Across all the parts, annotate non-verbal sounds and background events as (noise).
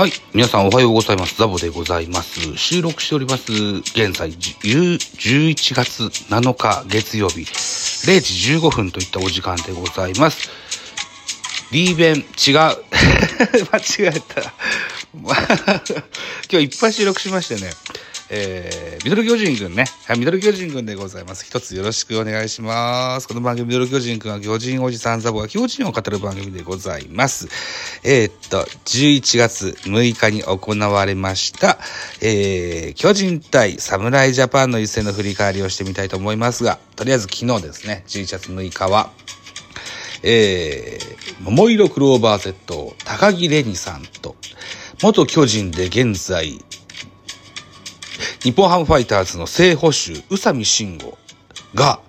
はい。皆さんおはようございます。ザボでございます。収録しております。現在、11月7日月曜日、0時15分といったお時間でございます。リーベン、違う。(laughs) 間違えた。(laughs) 今日いっぱい収録しましてね。えー、ミドル巨人軍ね。はい、ミドル巨人軍でございます。一つよろしくお願いします。この番組、ミドル巨人軍は巨人おじさんザボが巨人を語る番組でございます。えーっと、11月6日に行われました、えー、巨人対侍ジャパンの一戦の振り返りをしてみたいと思いますが、とりあえず昨日ですね、11月6日は、えー、桃色クローバー Z、高木レニさんと、元巨人で現在、日本ハムファイターズの正捕手、宇佐美慎吾が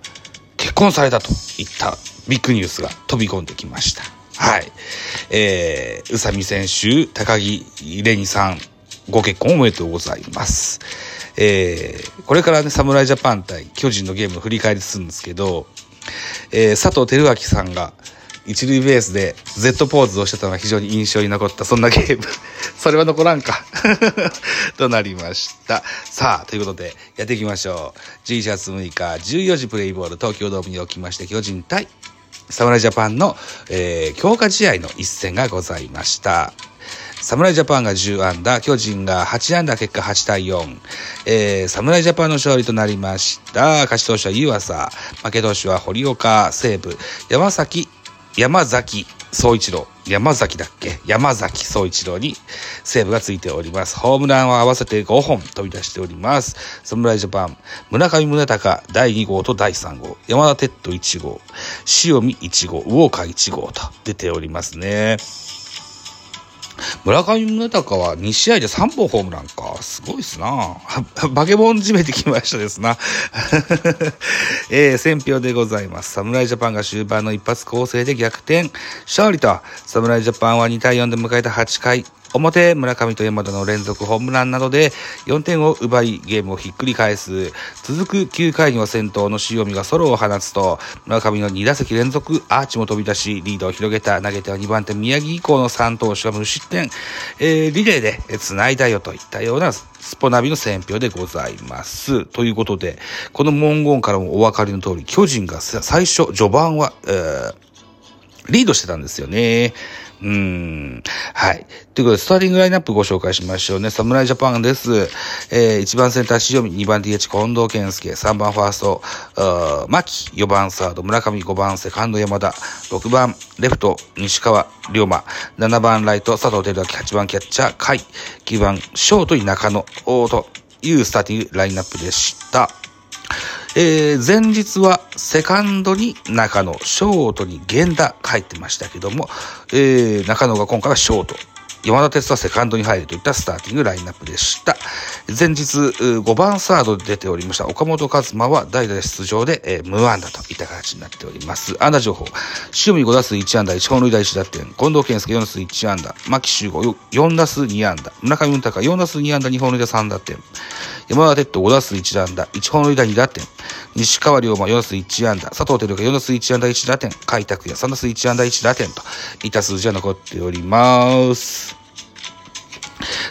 結婚されたといったビッグニュースが飛び込んできました。はい。えー、宇佐美選手、高木レニさん、ご結婚おめでとうございます。えー、これからね、侍ジャパン対巨人のゲームの振り返りするんですけど、えー、佐藤輝明さんが一塁ベースで Z ポーズをしてたのが非常に印象に残った、そんなゲーム。(laughs) それは残らんか。(laughs) となりました。さあ、ということで、やっていきましょう。11月6日、14時プレイボール、東京ドームにおきまして、巨人対侍ジャパンの、えー強化試合の一戦がございました。侍ジャパンが10安打、巨人が8安打、結果8対4。えー、侍ジャパンの勝利となりました。勝ち投手は湯浅、負け投手は堀岡、西武、山崎、山崎総一郎、山崎だっけ？山崎総一郎にセーブがついております。ホームランを合わせて5本飛び出しております。侍ジャパン、村上宗隆第2号と第3号、山田哲人1号、塩見1号、ウォーカー1号と出ておりますね。村上宗隆は2試合で3本ホームランか。すごいっすな。(laughs) バケモンじめてきましたですな。(laughs) えー、選票でございます。侍ジャパンが終盤の一発攻勢で逆転。勝利と、侍ジャパンは2対4で迎えた8回。表、村上と山田の連続ホームランなどで4点を奪いゲームをひっくり返す。続く9回には先頭の塩見がソロを放つと、村上の2打席連続アーチも飛び出し、リードを広げた。投げては2番手宮城以降の3投手が無失点。えーリレーで繋いだよといったようなスポナビの選評でございます。ということで、この文言からもお分かりの通り、巨人が最初、序盤は、えーリードしてたんですよね。うーん。はい。ということで、スターティングラインナップご紹介しましょうね。侍ジャパンです。えー、1番センター塩見、2番 DH 近藤健介、3番ファースト、あー牧、4番サード村上、5番セカンド山田、6番レフト西川龍馬、7番ライト佐藤輝明、8番キャッチャー甲斐、9番ショートに中野、おーというスターティングラインナップでした。えー前日はセカンドに中野、ショートに源田入ってましたけども、えー中野が今回はショート。山田哲はセカンドに入るといったスターティングラインナップでした。前日、5番サードで出ておりました岡本和真は代打で出場で、えー無安打といった形になっております。安打情報。塩見5打数1安打1本塁打1打点。近藤健介4打数1安打。牧秀悟4打数2安打。村上宗隆4打数2安打2本塁打3打点。山田哲人5打数1安打、1本塁打2打点。西川龍馬4打数1安打、佐藤輝明4打数1安打1打点、甲斐拓也3打数1安打1打点と。いった数字が残っております。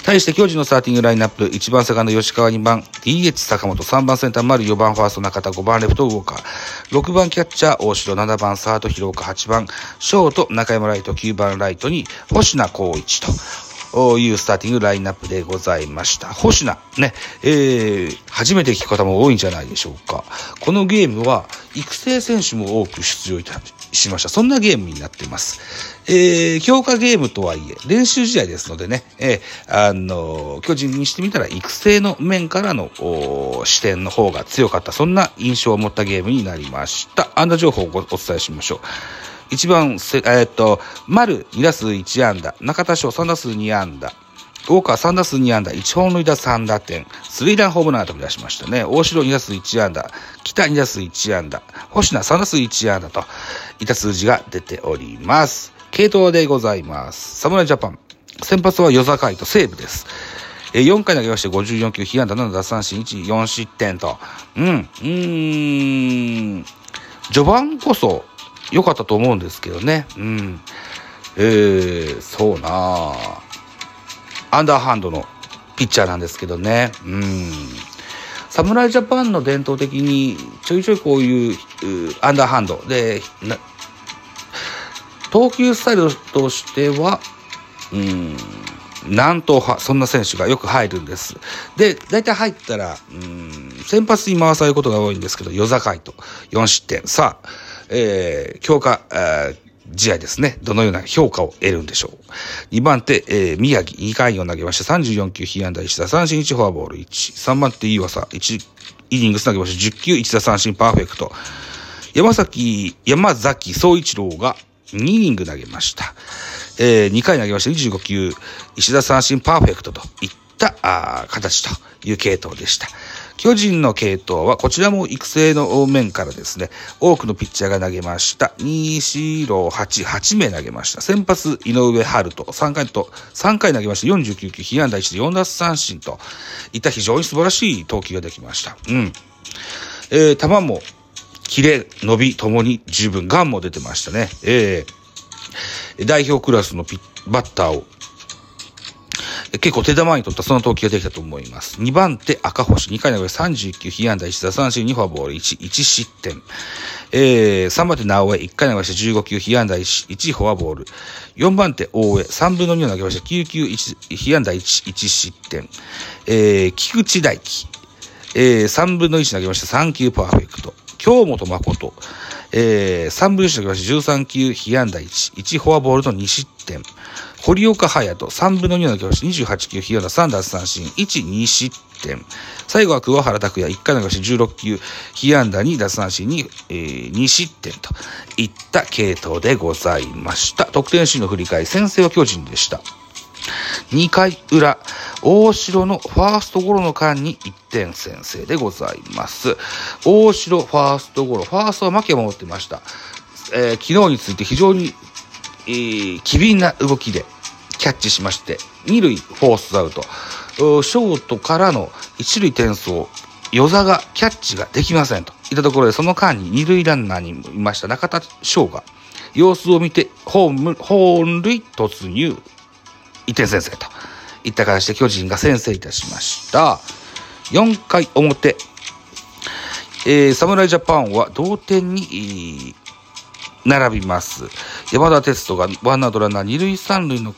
対して巨人のスターティングラインナップ、1番セカンド吉川2番。DH 坂本、3番センター丸。4番ファースト中田。5番レフトウォーカー、6番キャッチャー大城。7番サード広岡。8番ショート中山ライト。9番ライトに星名光一と。いうスターティングラインナップでございました。星名、ね、えー、初めて聞く方も多いんじゃないでしょうか。このゲームは、育成選手も多く出場いたしました。そんなゲームになっています。えー、強化ゲームとはいえ、練習試合ですのでね、えー、あの、巨人にしてみたら育成の面からの視点の方が強かった、そんな印象を持ったゲームになりました。安打情報をお伝えしましょう。1番、えっと、丸2打数1安打、中田翔3打数2安打、ウォーカー3打数2安打、1本塁打3打点、スリーランホームランが飛び出しましたね。大城2打数1安打、北2打数1安打、星名3打数1安打といた数字が出ております。系統でございます。侍ジャパン。先発は与座海と西武です。え4回投げまして54球、被安打7奪三振1、4失点と。うん、うーん。序盤こそ良かったと思うんですけどね。うん。えー、そうなアンダーハンドのピッチャーなんですけどね。うん。侍ジャパンの伝統的にちょいちょいこういうアンダーハンドで、投球スタイルとしては、うん、南東派、そんな選手がよく入るんです。で、大体入ったら、うん、先発に回されることが多いんですけど、夜境と4失点。さあ、えー、強化、え試合ですね。どのような評価を得るんでしょう。2番手、えー、宮城、2回を投げまして、34球、被安打1打三振1フォアボール1。3番手、岩佐、1イニングス投げまして、10球、1打三振パーフェクト。山崎、山崎総一郎が2イニング投げました。えー、2回投げまして25球、石田三振パーフェクトといったあ形という系統でした。巨人の系統はこちらも育成の面からですね、多くのピッチャーが投げました。2、4、6 8、8名投げました。先発、井上春人、3回と、3回投げまして49球、被安打1で4奪三振といった非常に素晴らしい投球ができました。うん。えー、球も、キレ、伸びともに十分、ガンも出てましたね。えー、代表クラスのピバッターを結構手玉に取ったその投球ができたと思います。2番手赤星、2回の上31球、被安打1打三振2フォアボール1、1失点。えー、3番手直江、1回投げまして15球、被安打 1, 1フォアボール。4番手大江、3分の2を投げまして9球、1被安打 1, 1失点。えー、菊池大輝、えー、3分の1投げまして3球パーフェクト。京本誠、えー、3分の1投げまして13球、被安打1、1フォアボールと2失点。堀岡隼人、3分の2の教師、28球、被安打3奪三振、1、2失点。最後は桑原拓也、1回の教師16球、被安打2奪三振に、えー、2失点といった系統でございました。得点シーンの振り返り、先制は巨人でした。2回裏、大城のファーストゴロの間に1点先制でございます。大城ファーストゴロ、ファーストは牧が守ってました。えー、昨日について非常にえー、機敏な動きでキャッチしまして、二塁フォースアウト。ショートからの一塁転送、与座がキャッチができませんと。いったところで、その間に二塁ランナーにいました。中田翔が、様子を見て、ホーム、本塁突入、1点先制と。いった形で巨人が先制いたしました。4回表、えー、侍ジャパンは同点に、並びます。山田哲人がワンアウトランナー二塁三塁の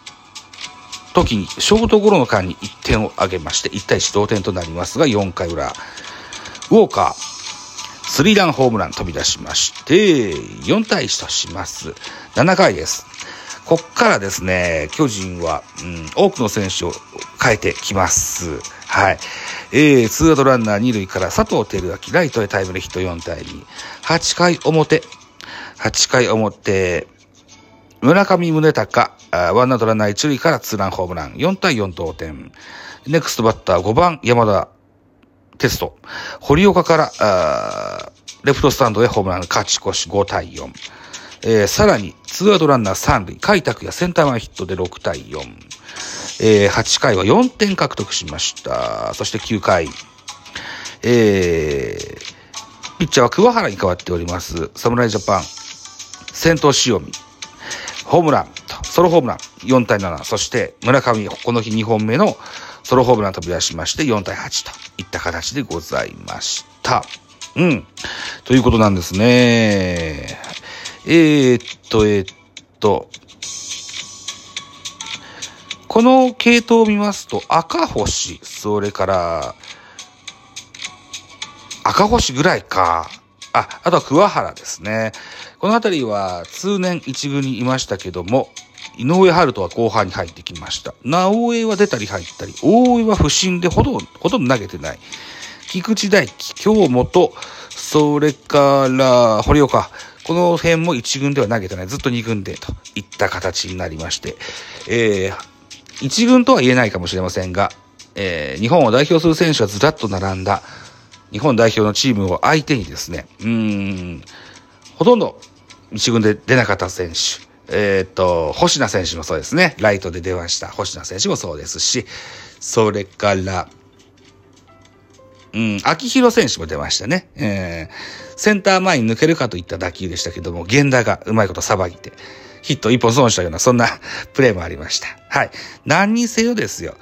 時に、ショートゴロの間に1点を挙げまして、1対1同点となりますが、4回裏、ウォーカー、スリーランホームラン飛び出しまして、4対1とします。7回です。こっからですね、巨人は、うん、多くの選手を変えてきます。はい。えー、ツーアウトランナー2塁から佐藤輝明、ライトへタイムリーヒット4対2。8回表、8回表、村上宗隆、ワンアウトランナー1塁からツーランホームラン、4対4同点。ネクストバッター5番山田テスト。堀岡から、レフトスタンドへホームラン勝ち越し5対4。えー、さらに、ツーアウトランナー3塁、開拓やセンター前ヒットで6対4。えー、8回は4点獲得しました。そして9回、えー、ピッチャーは桑原に変わっております。侍ジャパン。先頭塩見、ホームラン、ソロホームラン4対7、そして村上、この日2本目のソロホームラン飛び出しまして4対8といった形でございました。うん。ということなんですね。えー、っと、えー、っと、この系統を見ますと、赤星、それから、赤星ぐらいか。あ、あとは桑原ですね。この辺りは通年一軍にいましたけども、井上春人は後半に入ってきました。直江は出たり入ったり、大江は不振でほとんど、ほとんど投げてない。菊池大輝、京本、それから堀岡、この辺も一軍では投げてない。ずっと二軍でといった形になりまして、えー、一軍とは言えないかもしれませんが、えー、日本を代表する選手はずらっと並んだ日本代表のチームを相手にですね、うん、ほとんど一軍で出なかった選手、えっ、と、星名選手もそうですね。ライトで出ました。星名選手もそうですし、それから、うん、秋広選手も出ましたね。えー、センター前に抜けるかといった打球でしたけども、源田がうまいことさばいて、ヒット一本損したような、そんな (laughs) プレーもありました。はい。何にせよですよ。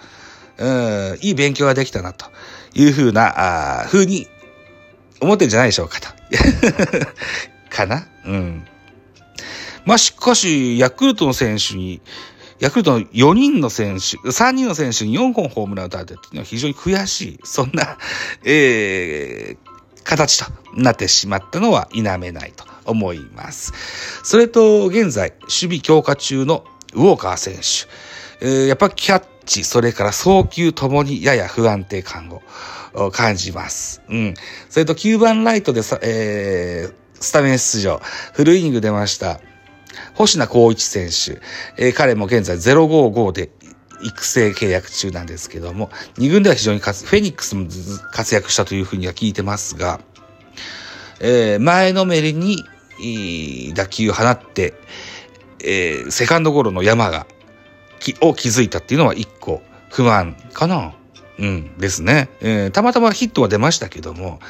うん、いい勉強ができたな、というふうな、あ風に思ってんじゃないでしょうかと。(laughs) かな？うん。まあ、しかし、ヤクルトの選手に、ヤクルトの4人の選手、3人の選手に4本ホームランを打たれてっていうのは非常に悔しい。そんな、えー、形となってしまったのは否めないと思います。それと、現在、守備強化中のウォーカー選手。えー、やっぱキャッチ、それから送球ともにやや不安定感を感じます。うん。それと9番ライトでさ、えー、スタメン出場。フルイニング出ました。星名光一選手、えー、彼も現在055で育成契約中なんですけども、2軍では非常に活、フェニックスも活躍したというふうには聞いてますが、えー、前のめりに打球を放って、えー、セカンドゴロの山が、を築いたっていうのは一個不満かなうん、ですね。えー、たまたまヒットは出ましたけども、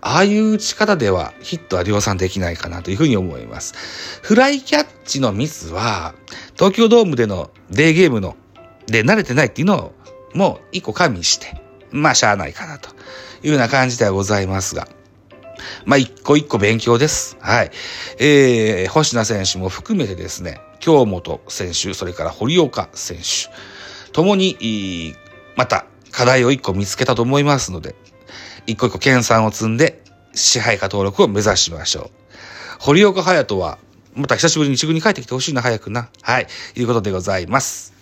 ああいう打ち方ではヒットは量産できないかなというふうに思います。フライキャッチのミスは、東京ドームでのデーゲームの、で慣れてないっていうのを、もう一個加味して、まあ、しゃあないかなというような感じではございますが。まあ、一個一個勉強です。はい。えー、星名選手も含めてですね、京本選手、それから堀岡選手、ともに、また課題を一個見つけたと思いますので、一個一個研鑽を積んで支配下登録を目指しましょう。堀岡隼人は、また久しぶりに一軍に帰ってきてほしいな、早くな。はい。いうことでございます。